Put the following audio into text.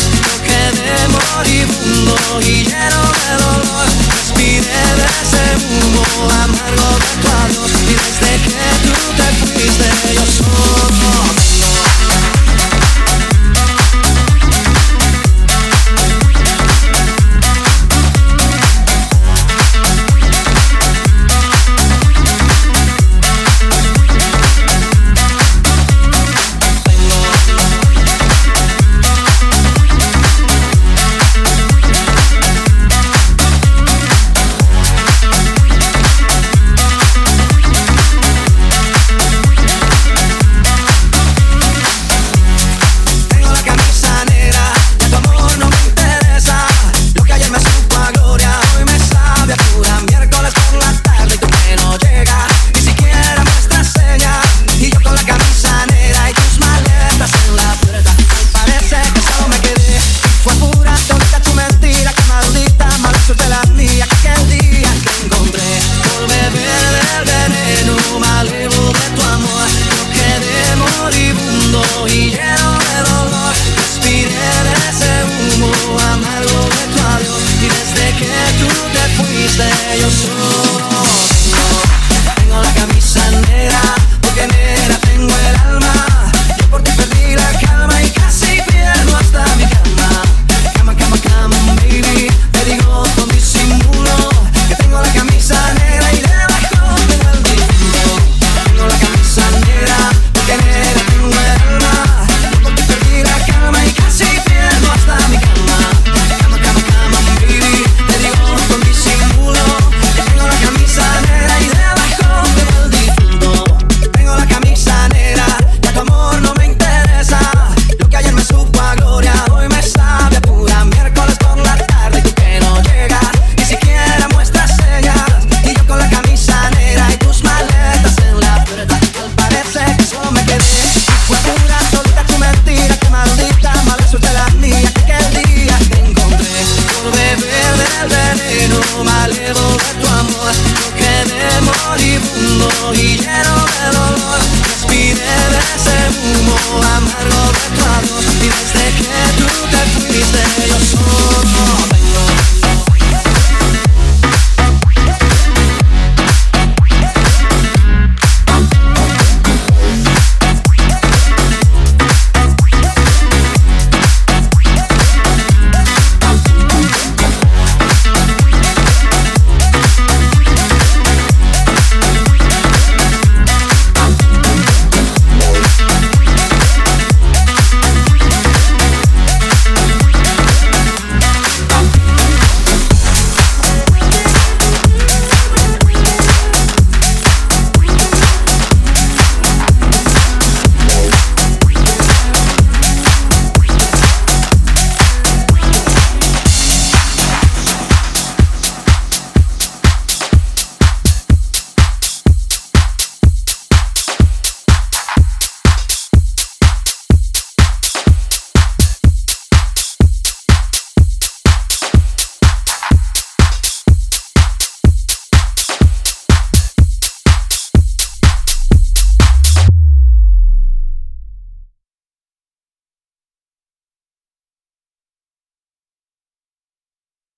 溶けでも自分の家の